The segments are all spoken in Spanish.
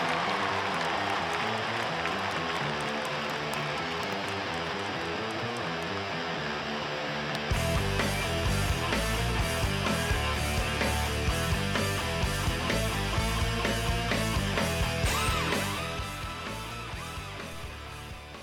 Thank you.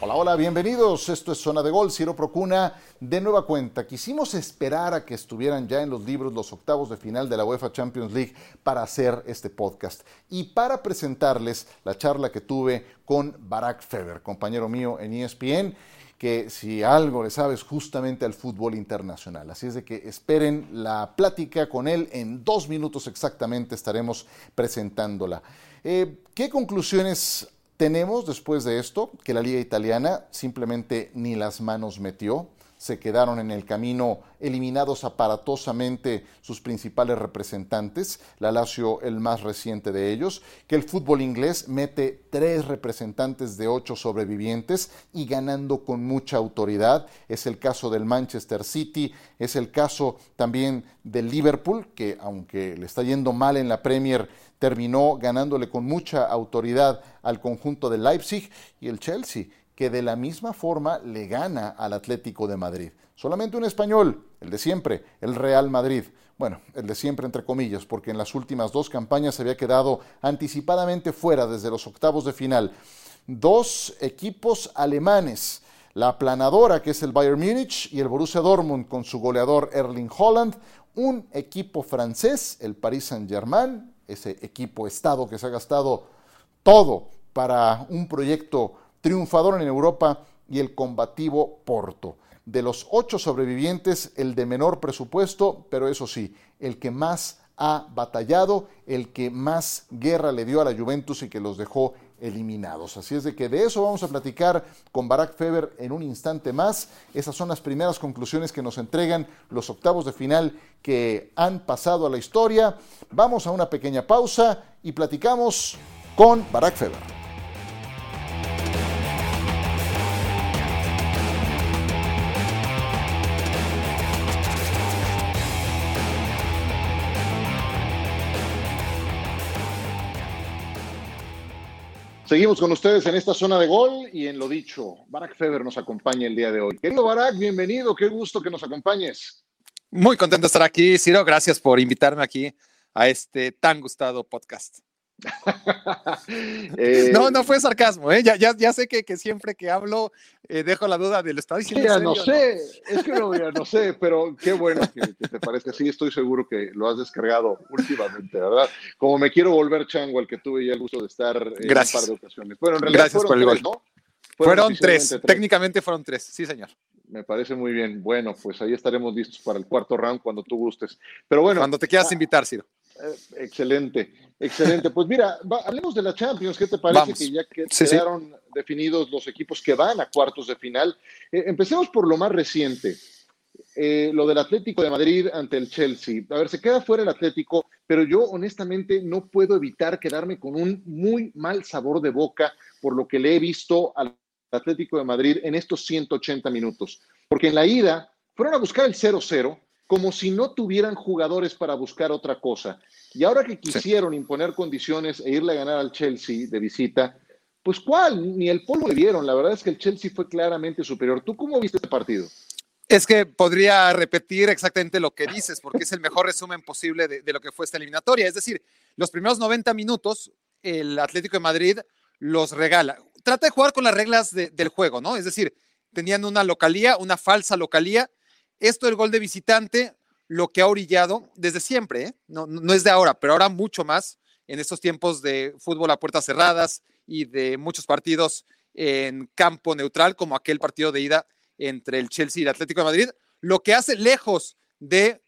Hola, hola, bienvenidos. Esto es Zona de Gol, Ciro Procuna. De nueva cuenta, quisimos esperar a que estuvieran ya en los libros los octavos de final de la UEFA Champions League para hacer este podcast y para presentarles la charla que tuve con Barack Feber, compañero mío en ESPN que si algo le sabes justamente al fútbol internacional. Así es de que esperen la plática con él. En dos minutos exactamente estaremos presentándola. Eh, ¿Qué conclusiones tenemos después de esto que la liga italiana simplemente ni las manos metió, se quedaron en el camino eliminados aparatosamente sus principales representantes, la Lazio el más reciente de ellos, que el fútbol inglés mete tres representantes de ocho sobrevivientes y ganando con mucha autoridad, es el caso del Manchester City, es el caso también del Liverpool, que aunque le está yendo mal en la Premier, terminó ganándole con mucha autoridad al conjunto de Leipzig y el Chelsea, que de la misma forma le gana al Atlético de Madrid. Solamente un español, el de siempre, el Real Madrid. Bueno, el de siempre entre comillas, porque en las últimas dos campañas se había quedado anticipadamente fuera desde los octavos de final. Dos equipos alemanes, la aplanadora que es el Bayern Múnich y el Borussia Dortmund con su goleador Erling Holland, un equipo francés, el Paris Saint-Germain, ese equipo Estado que se ha gastado todo para un proyecto triunfador en Europa y el combativo Porto. De los ocho sobrevivientes, el de menor presupuesto, pero eso sí, el que más ha batallado, el que más guerra le dio a la Juventus y que los dejó eliminados. Así es de que de eso vamos a platicar con Barack Feber en un instante más. Esas son las primeras conclusiones que nos entregan los octavos de final que han pasado a la historia. Vamos a una pequeña pausa y platicamos con Barack Feber. Seguimos con ustedes en esta zona de gol y en lo dicho, Barack Feber nos acompaña el día de hoy. Querido Barack, bienvenido, qué gusto que nos acompañes. Muy contento de estar aquí, Ciro, gracias por invitarme aquí a este tan gustado podcast. Eh, no, no fue sarcasmo, ¿eh? ya, ya, ya sé que, que, siempre que hablo eh, dejo la duda de lo está diciendo. Ya no sé, es que no, ya no sé, pero qué bueno que, te parezca. Sí, estoy seguro que lo has descargado últimamente, ¿verdad? Como me quiero volver chango al que tuve ya el gusto de estar en un par de ocasiones. Bueno, en realidad Gracias por el gol. ¿no? Fueron, tres. técnicamente fueron tres, sí, señor. Me parece muy bien. Bueno, pues ahí estaremos listos para el cuarto round cuando tú gustes. Pero bueno. Cuando te quieras ah, invitar, Ciro. Eh, excelente, excelente. Pues mira, hablemos de la Champions. ¿Qué te parece que ya quedaron definidos los equipos que van a cuartos de final? Eh, empecemos por lo más reciente. Eh, lo del Atlético de Madrid ante el Chelsea. A ver, se queda fuera el Atlético, pero yo honestamente no puedo evitar quedarme con un muy mal sabor de boca por lo que le he visto al Atlético de Madrid en estos 180 minutos. Porque en la ida fueron a buscar el 0-0 como si no tuvieran jugadores para buscar otra cosa. Y ahora que quisieron imponer condiciones e irle a ganar al Chelsea de visita, pues cuál, ni el polvo le dieron. La verdad es que el Chelsea fue claramente superior. ¿Tú cómo viste este partido? Es que podría repetir exactamente lo que dices, porque es el mejor resumen posible de, lo que fue esta eliminatoria. Es decir, los primeros 90 minutos, el Atlético de Madrid los regala. Trata de jugar con las reglas del juego, ¿no? Es decir, tenían una localía, una falsa localía, esto del gol de visitante, lo que ha orillado desde siempre, ¿eh? no, no es de ahora, pero ahora mucho más en estos tiempos de fútbol a puertas cerradas y de muchos partidos en campo neutral, como aquel partido de ida entre el Chelsea y el Atlético de Madrid, lo que hace lejos de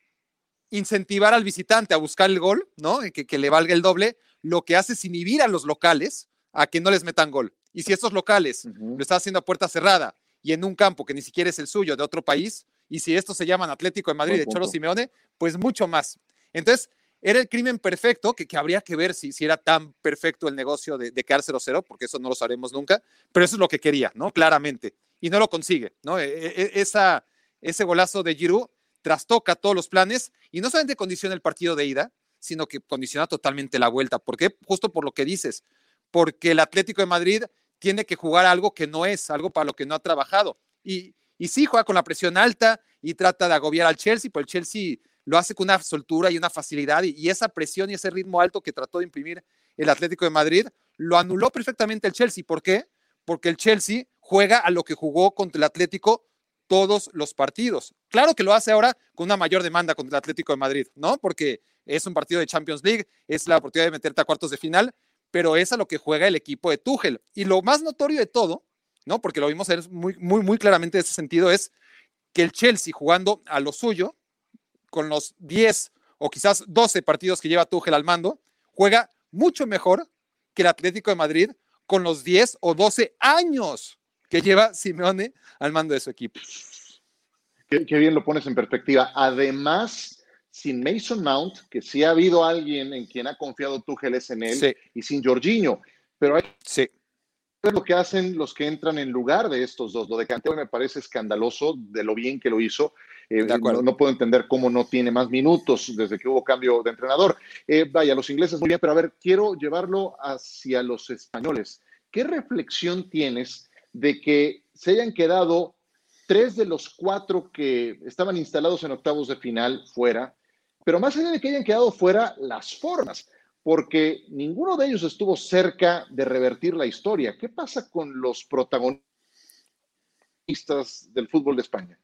incentivar al visitante a buscar el gol, ¿no? Que, que le valga el doble, lo que hace es inhibir a los locales a que no les metan gol. Y si estos locales lo están haciendo a puerta cerrada y en un campo que ni siquiera es el suyo de otro país, y si estos se llaman Atlético de Madrid de Cholo Simeone, pues mucho más. Entonces, era el crimen perfecto, que, que habría que ver si, si, era tan perfecto el negocio de, de quedar 0-0, porque eso no lo sabremos nunca, pero eso es lo que quería, ¿no? Claramente. Y no lo consigue, ¿no? E, e, e, esa, ese golazo de Giroud trastoca todos los planes y no solamente condiciona el partido de ida, sino que condiciona totalmente la vuelta. ¿Por qué? Justo por lo que dices, porque el Atlético de Madrid tiene que jugar algo que no es, algo para lo que no ha trabajado. Y, y sí, juega con la presión alta y trata de agobiar al Chelsea, pero el Chelsea lo hace con una soltura y una facilidad y, esa presión y ese ritmo alto que trató de imprimir el Atlético de Madrid lo anuló perfectamente el Chelsea. ¿Por qué? Porque el Chelsea juega a lo que jugó contra el Atlético todos los partidos. Claro que lo hace ahora con una mayor demanda contra el Atlético de Madrid, ¿no? Porque es un partido de Champions League, es la oportunidad de meterte a cuartos de final, pero es a lo que juega el equipo de Tuchel. Y lo más notorio de todo, ¿no? Porque lo vimos muy, muy, muy claramente en ese sentido, es que el Chelsea jugando a lo suyo, con los 10 o quizás 12 partidos que lleva Tuchel al mando, juega mucho mejor que el Atlético de Madrid con los 10 o 12 años que lleva Simeone al mando de su equipo. Qué, bien lo pones en perspectiva. Además, sin Mason Mount, que sí ha habido alguien en quien ha confiado Tuchel es en él, y sin Jorginho, pero hay sí. Lo que hacen los que entran en lugar de estos dos. Lo de Canteo me parece escandaloso de lo bien que lo hizo. Eh, no, puedo entender cómo no tiene más minutos desde que hubo cambio de entrenador. Eh, vaya, los ingleses muy bien, pero a ver, quiero llevarlo hacia los españoles. ¿Qué reflexión tienes de que se hayan quedado tres de los cuatro que estaban instalados en octavos de final fuera, pero más allá de que hayan quedado fuera, las formas, porque ninguno de ellos estuvo cerca de revertir la historia. ¿Qué pasa con los protagonistas del fútbol de España?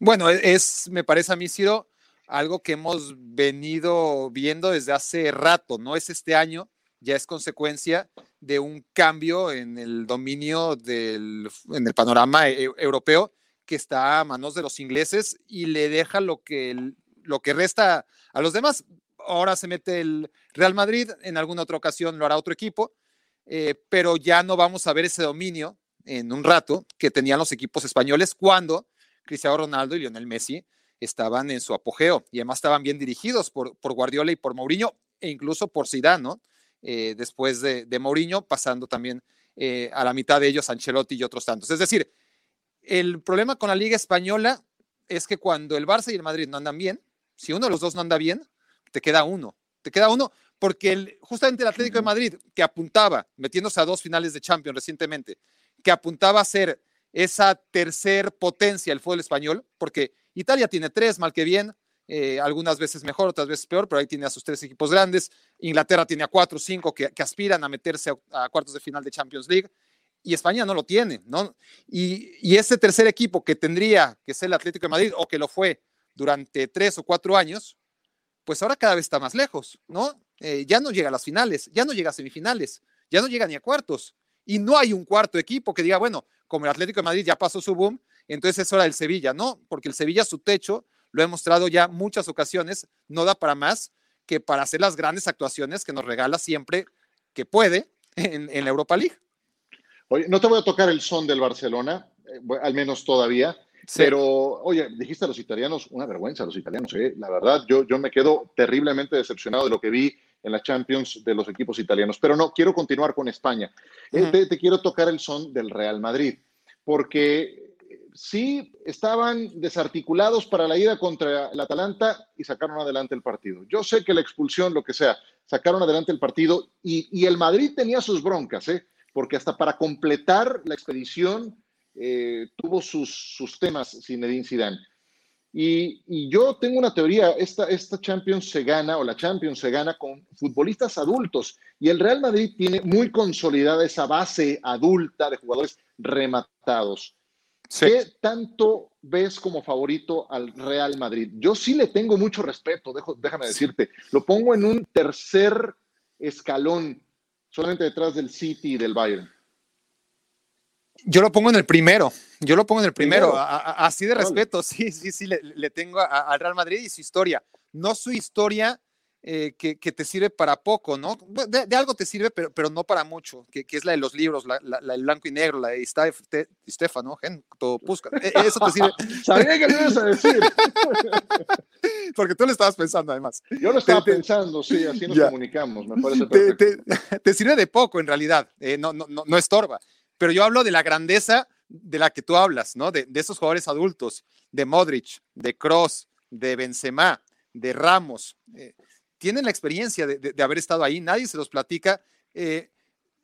Bueno, es, me parece a mí, Ciro, algo que hemos venido viendo desde hace rato, no es este año, ya es consecuencia de un cambio en el dominio del, en el panorama e-, europeo que está a manos de los ingleses y le deja lo que, lo que resta a los demás. Ahora se mete el Real Madrid, en alguna otra ocasión lo hará otro equipo, eh, pero ya no vamos a ver ese dominio en un rato que tenían los equipos españoles cuando Cristiano Ronaldo y Lionel Messi estaban en su apogeo y además estaban bien dirigidos por, Guardiola y por Mourinho e incluso por Zidane, ¿no? Eh, después de, de, Mourinho, pasando también eh, a la mitad de ellos Ancelotti y otros tantos. Es decir, el problema con la Liga Española es que cuando el Barça y el Madrid no andan bien, si uno de los dos no anda bien, te queda uno. Te queda uno porque el, justamente el Atlético de Madrid, que apuntaba, metiéndose a dos finales de Champions recientemente, que apuntaba a ser esa tercer potencia el fútbol español, porque Italia tiene tres, mal que bien, eh, algunas veces mejor, otras veces peor, pero ahí tiene a sus tres equipos grandes. Inglaterra tiene a cuatro o cinco que, aspiran a meterse a, cuartos de final de Champions League y España no lo tiene, ¿no? Y, y, ese tercer equipo que tendría que ser el Atlético de Madrid o que lo fue durante tres o cuatro años, pues ahora cada vez está más lejos, ¿no? Eh, ya no llega a las finales, ya no llega a semifinales, ya no llega ni a cuartos. Y no hay un cuarto equipo que diga, bueno, como el Atlético de Madrid ya pasó su boom, entonces es hora del Sevilla, ¿no? Porque el Sevilla, su techo, lo he mostrado ya muchas ocasiones, no da para más que para hacer las grandes actuaciones que nos regala siempre que puede en, la Europa League. Oye, no te voy a tocar el son del Barcelona, eh, al menos todavía, pero oye, dijiste a los italianos, una vergüenza a los italianos, ¿eh? la verdad, yo, yo me quedo terriblemente decepcionado de lo que vi en la Champions de los equipos italianos. Pero no, quiero continuar con España. Eh, te, quiero tocar el son del Real Madrid, porque sí estaban desarticulados para la ida contra el Atalanta y sacaron adelante el partido. Yo sé que la expulsión, lo que sea, sacaron adelante el partido y, el Madrid tenía sus broncas, ¿eh? porque hasta para completar la expedición eh, tuvo sus, sus temas Zinedine Zidane. Y, yo tengo una teoría, esta, esta Champions se gana o la Champions se gana con futbolistas adultos y el Real Madrid tiene muy consolidada esa base adulta de jugadores rematados. ¿Qué tanto ves como favorito al Real Madrid? Yo sí le tengo mucho respeto, déjame decirte. Lo pongo en un tercer escalón, solamente detrás del City y del Bayern. Yo lo pongo en el primero, yo lo pongo en el primero, así de respeto, sí, sí, sí, le, tengo al Real Madrid y su historia, no su historia eh, que, te sirve para poco, ¿no? De, algo te sirve, pero, pero no para mucho, que, es la de los libros, la, la, el blanco y negro, la de Stefano, todo Pusca, e, eso te sirve. Sabía que lo ibas a decir. Porque tú lo estabas pensando, además. Yo lo estaba pensando, sí, así nos comunicamos, me parece perfecto. Te, sirve de poco, en realidad, eh, no, no, no, no estorba pero yo hablo de la grandeza de la que tú hablas, ¿no? De, esos jugadores adultos, de Modric, de Cross, de Benzema, de Ramos. Eh, tienen la experiencia de, haber estado ahí, nadie se los platica. Eh,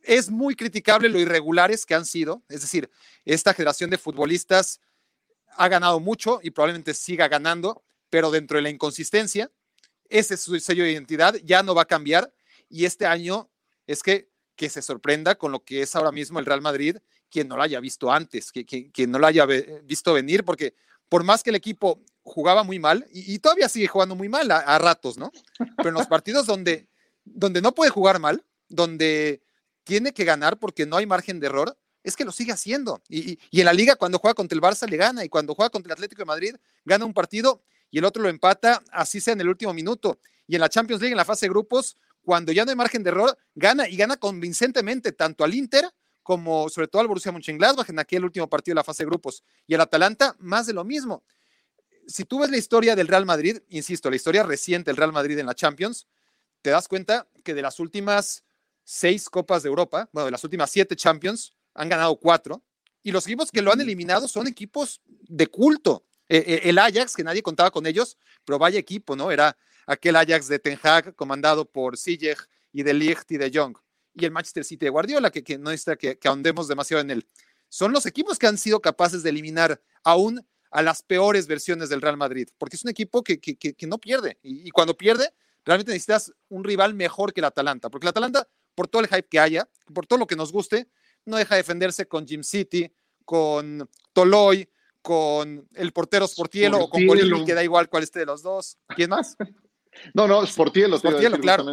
es muy criticable lo irregulares que han sido, es decir, esta generación de futbolistas ha ganado mucho y probablemente siga ganando, pero dentro de la inconsistencia, ese es su sello de identidad, ya no va a cambiar y este año es que, que se sorprenda con lo que es ahora mismo el Real Madrid, quien no lo haya visto antes, que, quien no lo haya visto venir, porque por más que el equipo jugaba muy mal, y, todavía sigue jugando muy mal a, ratos, ¿no? Pero en los partidos donde, donde no puede jugar mal, donde tiene que ganar porque no hay margen de error, es que lo sigue haciendo. Y, en la liga, cuando juega contra el Barça, le gana. Y cuando juega contra el Atlético de Madrid, gana un partido y el otro lo empata, así sea en el último minuto. Y en la Champions League, en la fase de grupos, cuando ya no hay margen de error, gana y gana convincentemente tanto al Inter como sobre todo al Borussia Mönchengladbach en aquel último partido de la fase de grupos. Y el Atalanta, más de lo mismo. Si tú ves la historia del Real Madrid, insisto, la historia reciente del Real Madrid en la Champions, te das cuenta que de las últimas seis Copas de Europa, bueno, de las últimas siete Champions, han ganado cuatro. Y los equipos que lo han eliminado son equipos de culto. E, e, el Ajax, que nadie contaba con ellos, pero vaya equipo, ¿no? Era aquel Ajax de Ten Hag comandado por Ziyech y de Ligt y de Jong. Y el Manchester City de Guardiola, que, que no está que, que ahondemos demasiado en él. Son los equipos que han sido capaces de eliminar aún a las peores versiones del Real Madrid, porque es un equipo que, que no pierde. Y, y, cuando pierde, realmente necesitas un rival mejor que el Atalanta, porque el Atalanta, por todo el hype que haya, por todo lo que nos guste, no deja de defenderse con Jim City, con Toloy, con el portero Sportielo, o con Bolívar, que da igual cuál esté de los dos. ¿Quién más? No, no, Sportielo, Sportielo claro.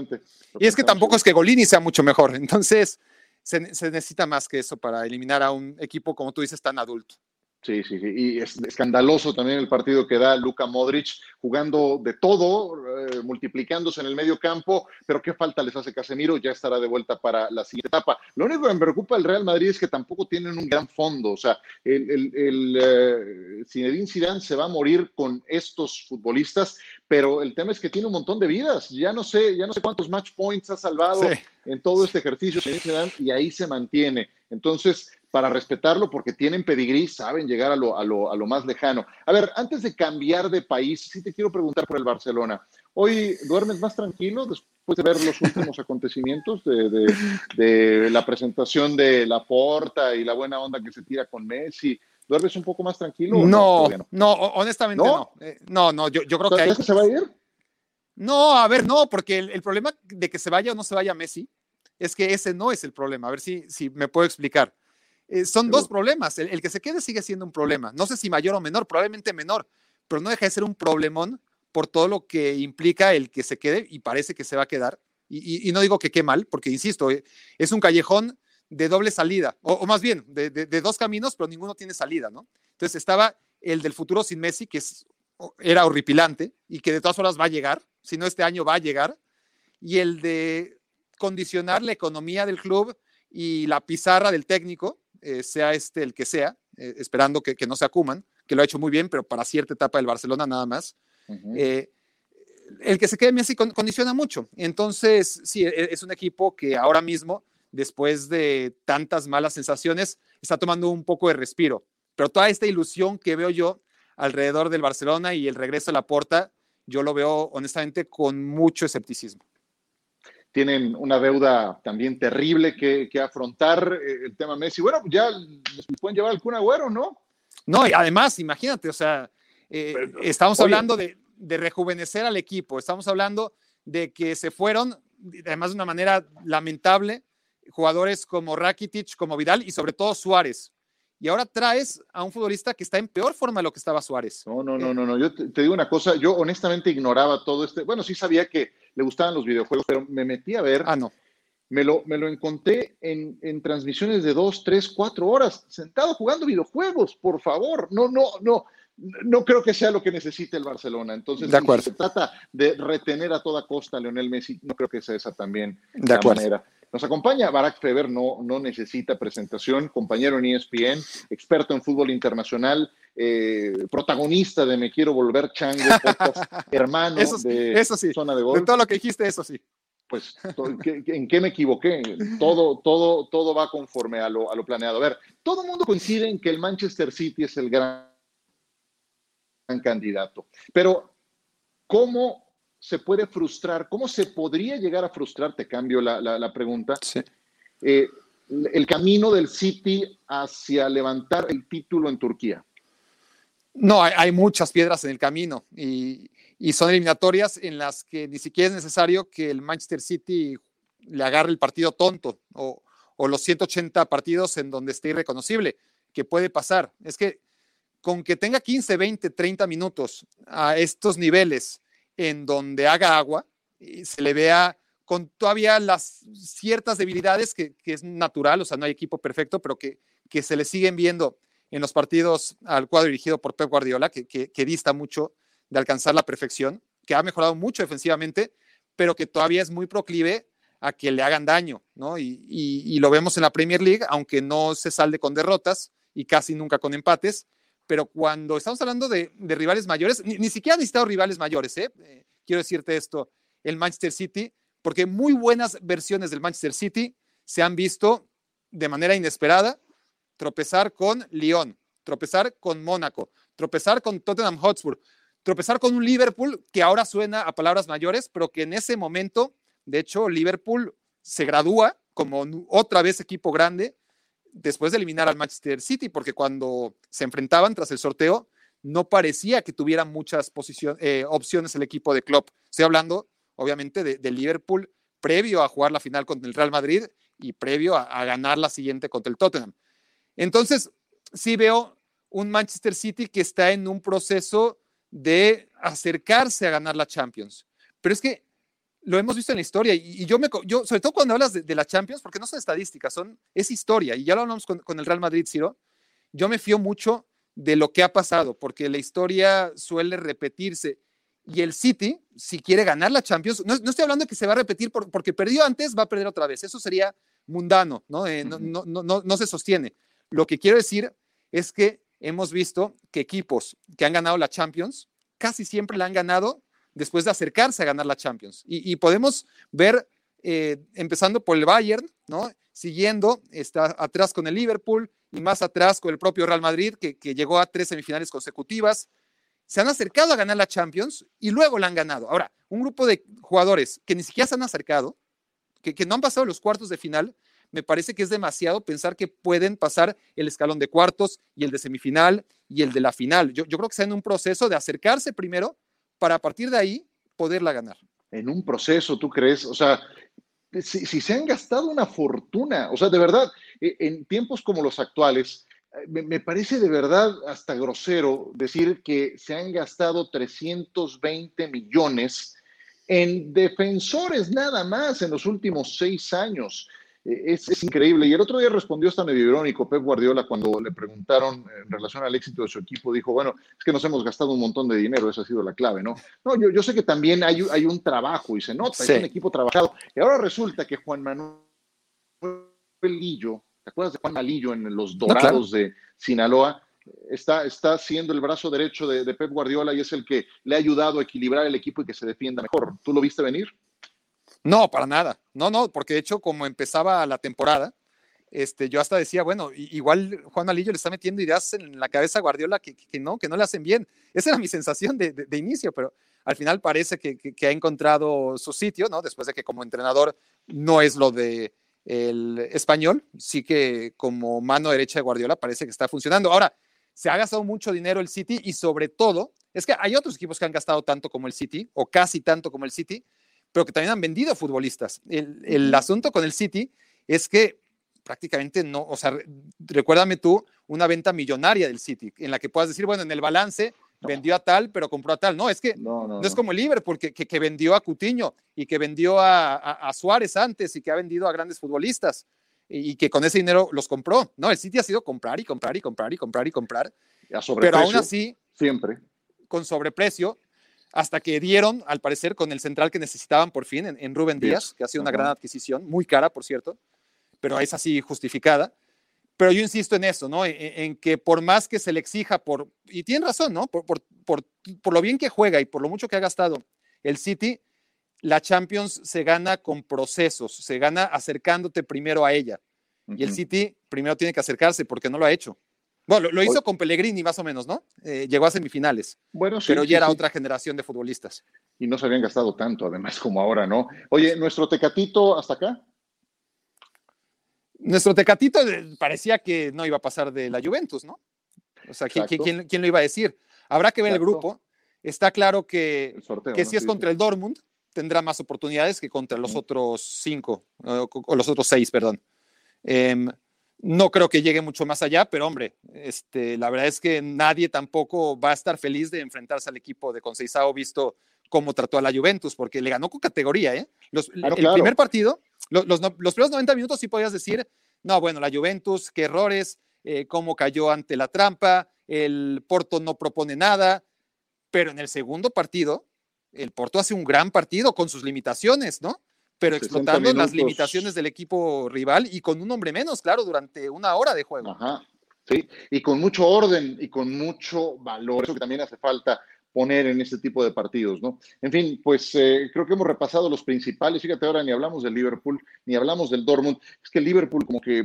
Y es que tampoco es que Golini sea mucho mejor, entonces se, necesita más que eso para eliminar a un equipo, como tú dices, tan adulto. Sí, sí, sí. Y es escandaloso también el partido que da Luka Modric, jugando de todo, eh, multiplicándose en el medio campo, pero qué falta les hace Casemiro, ya estará de vuelta para la siguiente etapa. Lo único que me preocupa del Real Madrid es que tampoco tienen un gran fondo, o sea, el, el, el eh, Zinedine Zidane se va a morir con estos futbolistas, pero el tema es que tiene un montón de vidas, ya no sé, ya no sé cuántos match points ha salvado en todo este ejercicio y ahí se mantiene. Entonces, para respetarlo porque tienen pedigrí, saben llegar a lo, a, lo, a lo, más lejano. A ver, antes de cambiar de país, sí te quiero preguntar por el Barcelona. ¿Hoy duermes más tranquilo después de ver los últimos acontecimientos de, de, de, la presentación de la Porta y la buena onda que se tira con Messi? ¿Duermes un poco más tranquilo? No, no, no, honestamente no. No, no, yo, yo creo que que se va a ir? No, a ver, no, porque el, el, problema de que se vaya o no se vaya Messi es que ese no es el problema. A ver si, si me puedo explicar. Eh, son dos problemas. El, que se quede sigue siendo un problema. No sé si mayor o menor, probablemente menor, pero no deja de ser un problemón por todo lo que implica el que se quede y parece que se va a quedar. Y, no digo que qué mal, porque insisto, eh, es un callejón de doble salida, o, más bien, de, dos caminos, pero ninguno tiene salida, ¿no? Entonces estaba el del futuro sin Messi, que es, era horripilante y que de todas formas va a llegar, si no este año va a llegar, y el de condicionar la economía del club y la pizarra del técnico, eh, sea este el que sea, eh, esperando que, no se acuman, que lo ha hecho muy bien, pero para cierta etapa del Barcelona nada más. Eh, el que se quede Messi condiciona mucho. Entonces, sí, e, es un equipo que ahora mismo, después de tantas malas sensaciones, está tomando un poco de respiro. Pero toda esta ilusión que veo yo alrededor del Barcelona y el regreso a la porta, yo lo veo honestamente con mucho escepticismo tienen una deuda también terrible que, afrontar, eh, el tema Messi. Bueno, ya les pueden llevar al Kun Agüero, ¿no? No, y además, imagínate, o sea, eh, estamos hablando de, rejuvenecer al equipo, estamos hablando de que se fueron, además de una manera lamentable, jugadores como Rakitic, como Vidal y sobre todo Suárez. Y ahora traes a un futbolista que está en peor forma de lo que estaba Suárez. No, no, no, no, no. Yo te digo una cosa, yo honestamente ignoraba todo este, bueno, sí sabía que le gustaban los videojuegos, pero me metí a ver. Ah, no. Me lo, me lo encontré en, en, transmisiones de dos, tres, cuatro horas, sentado jugando videojuegos, por favor. No, no, no. No creo que sea lo que necesite el Barcelona. Entonces, si se trata de retener a toda costa a Leonel Messi, no creo que sea esa también la manera. Nos acompaña Barack Feber, no, no necesita presentación, compañero en ESPN, experto en fútbol internacional, eh, protagonista de Me Quiero Volver Chango, hermano de Zona de Gol. De todo lo que dijiste, eso sí. Pues, ¿en qué me equivoqué? Todo, todo, todo va conforme a lo, a lo planeado. A ver, todo el mundo coincide en que el Manchester City es el gran candidato, pero ¿cómo se puede frustrar? ¿Cómo se podría llegar a frustrar? Te cambio la, la, pregunta. Sí. eh, el camino del City hacia levantar el título en Turquía? No, hay, muchas piedras en el camino y, son eliminatorias en las que ni siquiera es necesario que el Manchester City le agarre el partido tonto o, o los 180 partidos en donde esté irreconocible, que puede pasar. Es que con que tenga 15, 20, 30 minutos a estos niveles en donde haga agua, y se le vea con todavía las ciertas debilidades que, es natural, o sea, no hay equipo perfecto, pero que, que, se le siguen viendo en los partidos al cuadro dirigido por Pep Guardiola, que, que, dista mucho de alcanzar la perfección, que ha mejorado mucho defensivamente, pero que todavía es muy proclive a que le hagan daño, ¿no? Y, y, lo vemos en la Premier League, aunque no se salde con derrotas y casi nunca con empates, pero cuando estamos hablando de, rivales mayores, ni, siquiera ha necesitado rivales mayores, ¿eh? ¿eh? quiero decirte esto, el Manchester City, porque muy buenas versiones del Manchester City se han visto de manera inesperada tropezar con Lyon, tropezar con Mónaco, tropezar con Tottenham Hotspur, tropezar con un Liverpool que ahora suena a palabras mayores, pero que en ese momento, de hecho, Liverpool se gradúa como otra vez equipo grande después de eliminar al Manchester City, porque cuando se enfrentaban tras el sorteo, no parecía que tuviera muchas eh, opciones el equipo de Klopp. Estoy hablando, obviamente, de, Liverpool previo a jugar la final contra el Real Madrid y previo a, ganar la siguiente contra el Tottenham. Entonces, sí veo un Manchester City que está en un proceso de acercarse a ganar la Champions. Pero es que lo hemos visto en la historia y, yo me, yo, sobre todo cuando hablas de, la Champions, porque no son estadísticas, son, es historia y ya lo hablamos con, el Real Madrid, Ciro, yo me fío mucho de lo que ha pasado, porque la historia suele repetirse y el City, si quiere ganar la Champions, no, estoy hablando de que se va a repetir porque perdió antes, va a perder otra vez, eso sería mundano, ¿no? Eh, no, no, no, no se sostiene. Lo que quiero decir es que hemos visto que equipos que han ganado la Champions casi siempre la han ganado después de acercarse a ganar la Champions. Y, podemos ver, eh, empezando por el Bayern, ¿no? Siguiendo, está atrás con el Liverpool y más atrás con el propio Real Madrid, que, llegó a tres semifinales consecutivas. Se han acercado a ganar la Champions y luego la han ganado. Ahora, un grupo de jugadores que ni siquiera se han acercado, que, que no han pasado los cuartos de final, me parece que es demasiado pensar que pueden pasar el escalón de cuartos y el de semifinal y el de la final. Yo, yo creo que está en un proceso de acercarse primero para a partir de ahí poderla ganar. En un proceso, ¿tú crees? O sea, si, se han gastado una fortuna, o sea, de verdad, e, en tiempos como los actuales, eh, me, parece de verdad hasta grosero decir que se han gastado 320 millones en defensores nada más en los últimos seis años. Es, increíble. Y el otro día respondió hasta medio irónico Pep Guardiola cuando le preguntaron en relación al éxito de su equipo. Dijo, bueno, es que nos hemos gastado un montón de dinero, esa ha sido la clave, ¿no? No, yo, yo sé que también hay, hay un trabajo y se nota, es un equipo trabajado. Y ahora resulta que Juan Manuel Lillo, ¿te acuerdas de Juan Malillo en los Dorados de Sinaloa? Está, está siendo el brazo derecho de, de Pep Guardiola y es el que le ha ayudado a equilibrar el equipo y que se defienda mejor. ¿Tú lo viste venir? No, para nada. No, no, porque de hecho, como empezaba la temporada, este, yo hasta decía, bueno, igual Juan Malillo le está metiendo ideas en la cabeza a Guardiola que, no, que no le hacen bien. Esa era mi sensación de, inicio, pero al final parece que, ha encontrado su sitio, ¿no? Después de que como entrenador no es lo de el español, sí que como mano derecha de Guardiola parece que está funcionando. Ahora, se ha gastado mucho dinero el City y sobre todo, es que hay otros equipos que han gastado tanto como el City, o casi tanto como el City, pero que también han vendido futbolistas. El, asunto con el City es que prácticamente no, o sea, recuérdame tú una venta millonaria del City, en la que puedas decir, bueno, en el balance vendió a tal, pero compró a tal. No, es que no, es como el Liverpool, que, que, vendió a Cutiño y que vendió a, Suárez antes y que ha vendido a grandes futbolistas y, que con ese dinero los compró. No, el City ha sido comprar y comprar y comprar y comprar y comprar. pero aún así, siempre. Con sobreprecio, hasta que dieron, al parecer, con el central que necesitaban por fin en, Rubén Díaz, que ha sido una gran adquisición, muy cara, por cierto, pero es así justificada. Pero yo insisto en eso, ¿no? En, que por más que se le exija, por, y tiene razón, ¿no? Por, por, por, lo bien que juega y por lo mucho que ha gastado el City, la Champions se gana con procesos, se gana acercándote primero a ella. Y el City primero tiene que acercarse porque no lo ha hecho. Bueno, lo, hizo con Pellegrini más o menos, ¿no? Eh, llegó a semifinales. Bueno, sí, Pero ya era otra generación de futbolistas. Y no se habían gastado tanto, además, como ahora, ¿no? Oye, ¿nuestro Tecatito hasta acá? nuestro Tecatito eh, parecía que no iba a pasar de la Juventus, ¿no? O sea, ¿quién, quién, lo iba a decir? Habrá que ver el grupo. Está claro que, que si es contra el Dortmund, tendrá más oportunidades que contra los otros cinco, o los otros seis, perdón. Em, no creo que llegue mucho más allá, pero hombre, este, la verdad es que nadie tampoco va a estar feliz de enfrentarse al equipo de Conceizao visto cómo trató a la Juventus, porque le ganó con categoría. ¿eh? Los, el primer partido, los, los, primeros 90 minutos sí podías decir, no, bueno, la Juventus, qué errores, eh, cómo cayó ante la trampa, el Porto no propone nada, pero en el segundo partido, el Porto hace un gran partido con sus limitaciones, ¿no? Pero explotando las limitaciones del equipo rival y con un hombre menos, claro, durante una hora de juego. Ajá, sí, y con mucho orden y con mucho valor, eso que también hace falta poner en este tipo de partidos, ¿no? En fin, pues eh, creo que hemos repasado los principales. Fíjate, ahora ni hablamos del Liverpool, ni hablamos del Dortmund. Es que el Liverpool como que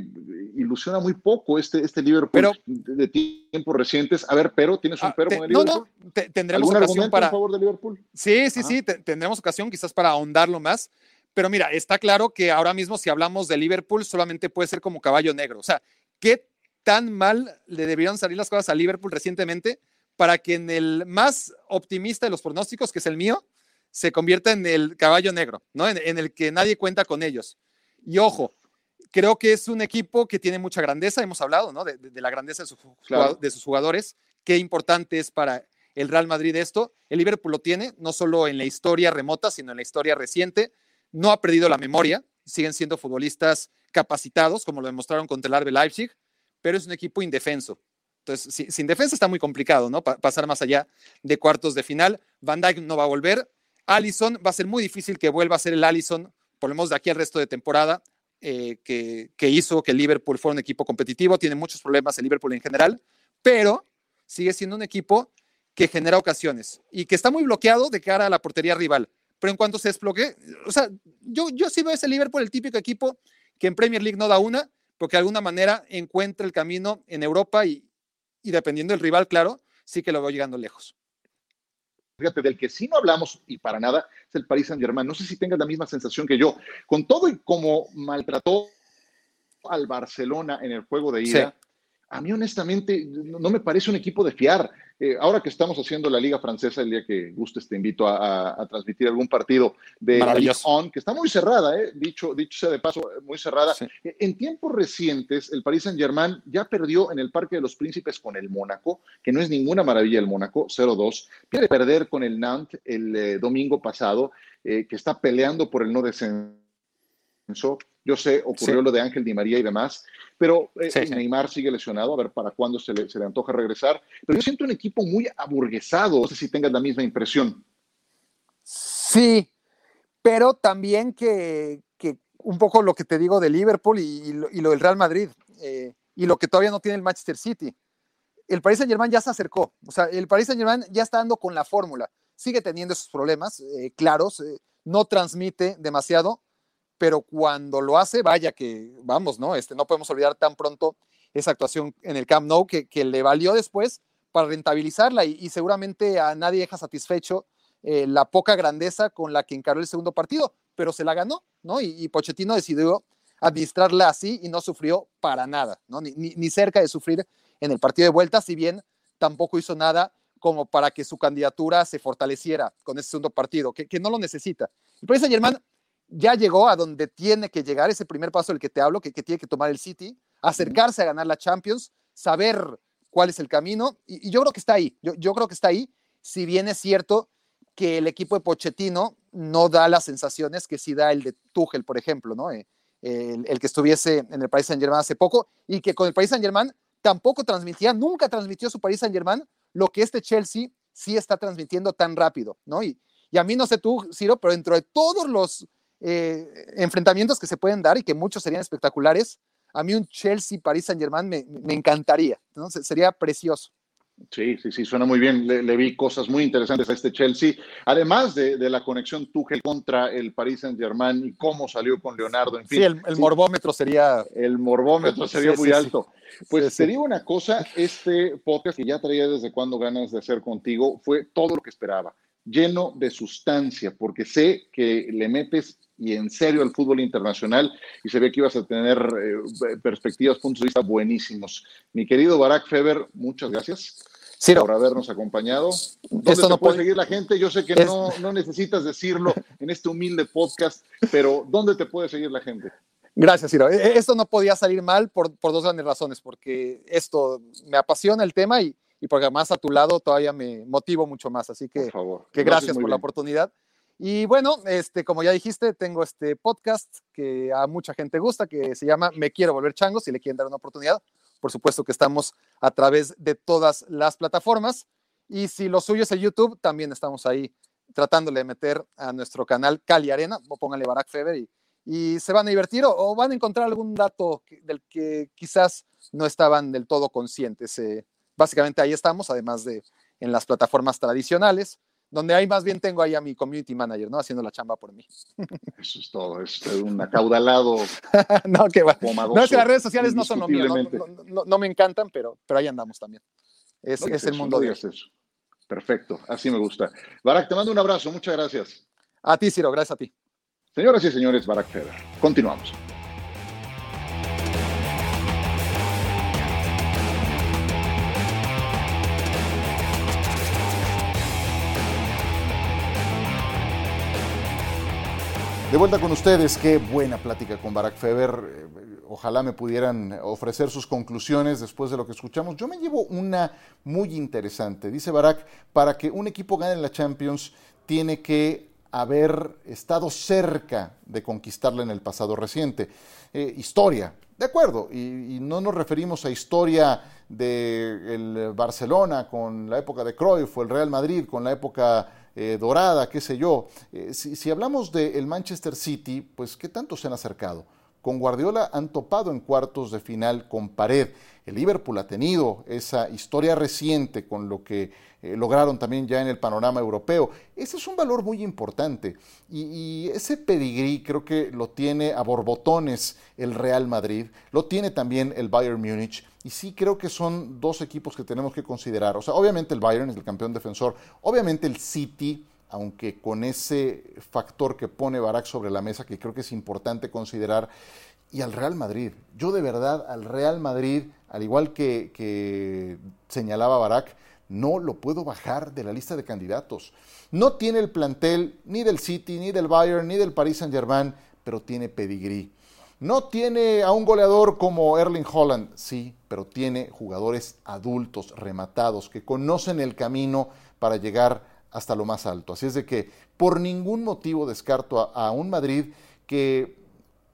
ilusiona muy poco este, este Liverpool de, tiempos recientes. A ver, pero, ¿tienes un ah, pero con el Liverpool? No, no, tendremos ocasión para... favor de Liverpool? Sí, sí, sí, tendremos ocasión quizás para ahondarlo más. Pero mira, está claro que ahora mismo si hablamos de Liverpool solamente puede ser como caballo negro. O sea, ¿qué tan mal le debieron salir las cosas a Liverpool recientemente para que en el más optimista de los pronósticos, que es el mío, se convierta en el caballo negro, ¿no? En, el que nadie cuenta con ellos. Y ojo, creo que es un equipo que tiene mucha grandeza, hemos hablado, ¿no? De, la grandeza de, de sus jugadores, qué importante es para el Real Madrid esto. El Liverpool lo tiene, no solo en la historia remota, sino en la historia reciente no ha perdido la memoria, siguen siendo futbolistas capacitados, como lo demostraron contra el RB Leipzig, pero es un equipo indefenso. Entonces, sin defensa está muy complicado, ¿no? pasar más allá de cuartos de final. Van Dijk no va a volver. Allison va a ser muy difícil que vuelva a ser el Allison, por lo menos de aquí al resto de temporada, eh, que, que, hizo que Liverpool fuera un equipo competitivo. Tiene muchos problemas el Liverpool en general, pero sigue siendo un equipo que genera ocasiones y que está muy bloqueado de cara a la portería rival pero en cuanto se desbloquee, o sea, yo, yo sí veo ese Liverpool el típico equipo que en Premier League no da una, porque de alguna manera encuentra el camino en Europa y, y dependiendo del rival, claro, sí que lo veo llegando lejos. Fíjate, del que sí no hablamos y para nada es el Paris Saint Germain. No sé si tengas la misma sensación que yo. Con todo y como maltrató al Barcelona en el juego de ida, a mí honestamente no me parece un equipo de fiar. Eh, ahora que estamos haciendo la Liga Francesa, el día que gustes te invito a, transmitir algún partido de Ligue On, que está muy cerrada, eh, dicho, dicho sea de paso, muy cerrada. En tiempos recientes, el Paris Saint-Germain ya perdió en el Parque de los Príncipes con el Mónaco, que no es ninguna maravilla el Mónaco, 0-2. Pierde perder con el Nantes el eh, domingo pasado, que está peleando por el no descenso yo sé, ocurrió lo de Ángel Di María y demás, pero eh, Neymar sigue lesionado, a ver para cuándo se le, se le antoja regresar. Pero yo siento un equipo muy aburguesado, no sé si tengas la misma impresión. Sí, pero también que, que un poco lo que te digo de Liverpool y, lo, del Real Madrid eh, y lo que todavía no tiene el Manchester City. El Paris Saint Germain ya se acercó, o sea, el Paris Saint Germain ya está dando con la fórmula, sigue teniendo esos problemas eh, claros, no transmite demasiado, pero cuando lo hace, vaya que, vamos, ¿no? Este, no podemos olvidar tan pronto esa actuación en el Camp Nou que, le valió después para rentabilizarla y, seguramente a nadie deja satisfecho eh, la poca grandeza con la que encaró el segundo partido, pero se la ganó, ¿no? Y, Pochettino decidió administrarla así y no sufrió para nada, ¿no? Ni, ni, cerca de sufrir en el partido de vuelta, si bien tampoco hizo nada como para que su candidatura se fortaleciera con ese segundo partido, que, que no lo necesita. El Paris Saint Germain ya llegó a donde tiene que llegar, ese primer paso del que te hablo, que, tiene que tomar el City, acercarse a ganar la Champions, saber cuál es el camino, y, yo creo que está ahí, yo, creo que está ahí, si bien es cierto que el equipo de Pochettino no da las sensaciones que sí da el de Tuchel, por ejemplo, ¿no? Eh, el, que estuviese en el Paris Saint Germain hace poco, y que con el Paris Saint Germain tampoco transmitía, nunca transmitió su Paris Saint Germain lo que este Chelsea sí está transmitiendo tan rápido, ¿no? Y, y a mí no sé tú, Ciro, pero dentro de todos los eh, enfrentamientos que se pueden dar y que muchos serían espectaculares. A mí un Chelsea-Paris Saint-Germain me, me, encantaría, ¿no? Sería precioso. Sí, sí, sí, suena muy bien. Le, vi cosas muy interesantes a este Chelsea. Además de, de la conexión Tuchel contra el Paris Saint-Germain y cómo salió con Leonardo. En fin, sí, el, morbómetro sería. El morbómetro sería muy alto. Pues digo una cosa: este podcast que ya traía desde cuando ganas de hacer contigo fue todo lo que esperaba, lleno de sustancia, porque sé que le metes y en serio al fútbol internacional y se ve que ibas a tener eh, perspectivas, puntos de vista buenísimos. Mi querido Barack Feber, muchas gracias. por habernos acompañado. ¿Dónde Esto no puede seguir la gente? Yo sé que no, no necesitas decirlo en este humilde podcast, pero ¿dónde te puede seguir la gente? Gracias, Ciro. E, e, esto no podía salir mal por, por, dos grandes razones, porque esto me apasiona el tema y, y porque además a tu lado todavía me motivo mucho más. Así que, por favor. que gracias por la oportunidad. Y bueno, este, como ya dijiste, tengo este podcast que a mucha gente gusta, que se llama Me Quiero Volver Chango, si le quieren dar una oportunidad. Por supuesto que estamos a través de todas las plataformas. Y si lo suyo es el YouTube, también estamos ahí tratándole de meter a nuestro canal Cali Arena, o pónganle Barack Feber y, se van a divertir o, van a encontrar algún dato del que quizás no estaban del todo conscientes. Eh, básicamente ahí estamos, además de en las plataformas tradicionales donde ahí más bien tengo ahí a mi community manager, ¿no? Haciendo la chamba por mí. Eso es todo, es un acaudalado. no, que va. No, es que las redes sociales no son lo mío, no, me encantan, pero, pero ahí andamos también. Es, es el mundo de eso. Perfecto, así me gusta. Barak, te mando un abrazo, muchas gracias. A ti, Ciro, gracias a ti. Señoras y señores, Barak Feder, continuamos. De vuelta con ustedes, qué buena plática con Barack Feber. Ojalá me pudieran ofrecer sus conclusiones después de lo que escuchamos. Yo me llevo una muy interesante. Dice Barack, para que un equipo gane la Champions tiene que haber estado cerca de conquistarla en el pasado reciente. Eh, historia, de acuerdo, y, no nos referimos a historia del Barcelona con la época de Cruyff o el Real Madrid con la época eh, dorada, qué sé yo. Eh, si, hablamos del Manchester City, pues ¿qué tanto se han acercado? Con Guardiola han topado en cuartos de final con pared. El Liverpool ha tenido esa historia reciente con lo que eh, lograron también ya en el panorama europeo. Ese es un valor muy importante y, y, ese pedigrí creo que lo tiene a borbotones el Real Madrid, lo tiene también el Bayern Múnich y sí creo que son dos equipos que tenemos que considerar. O sea, obviamente el Bayern es el campeón defensor, obviamente el City, aunque con ese factor que pone Barak sobre la mesa, que creo que es importante considerar, y al Real Madrid. Yo de verdad al Real Madrid, al igual que, que señalaba Barak, no lo puedo bajar de la lista de candidatos. No tiene el plantel ni del City, ni del Bayern, ni del Paris Saint Germain, pero tiene pedigrí. No tiene a un goleador como Erling Holland, sí, pero tiene jugadores adultos, rematados, que conocen el camino para llegar hasta lo más alto. Así es de que por ningún motivo descarto a, un Madrid que,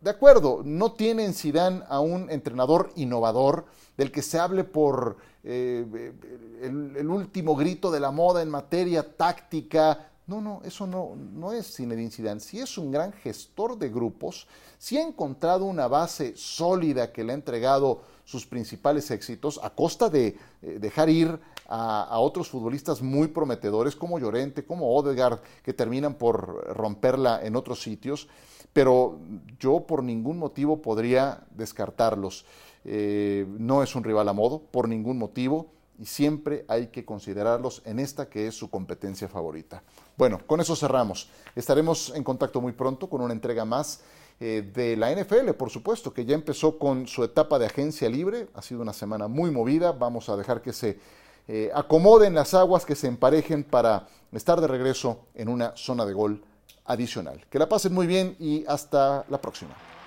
de acuerdo, no tiene en Zidane a un entrenador innovador del que se hable por eh, el, último grito de la moda en materia táctica, no, no, eso no, no es Zinedine Zidane. Si es un gran gestor de grupos, si ha encontrado una base sólida que le ha entregado sus principales éxitos a costa de eh, dejar ir a, otros futbolistas muy prometedores como Llorente, como Odegaard, que terminan por romperla en otros sitios, pero yo por ningún motivo podría descartarlos. Eh, no es un rival a modo, por ningún motivo y siempre hay que considerarlos en esta que es su competencia favorita. Bueno, con eso cerramos. Estaremos en contacto muy pronto con una entrega más eh, de la NFL, por supuesto, que ya empezó con su etapa de agencia libre. Ha sido una semana muy movida. Vamos a dejar que se eh, acomoden las aguas, que se emparejen para estar de regreso en una zona de gol adicional. Que la pasen muy bien y hasta la próxima.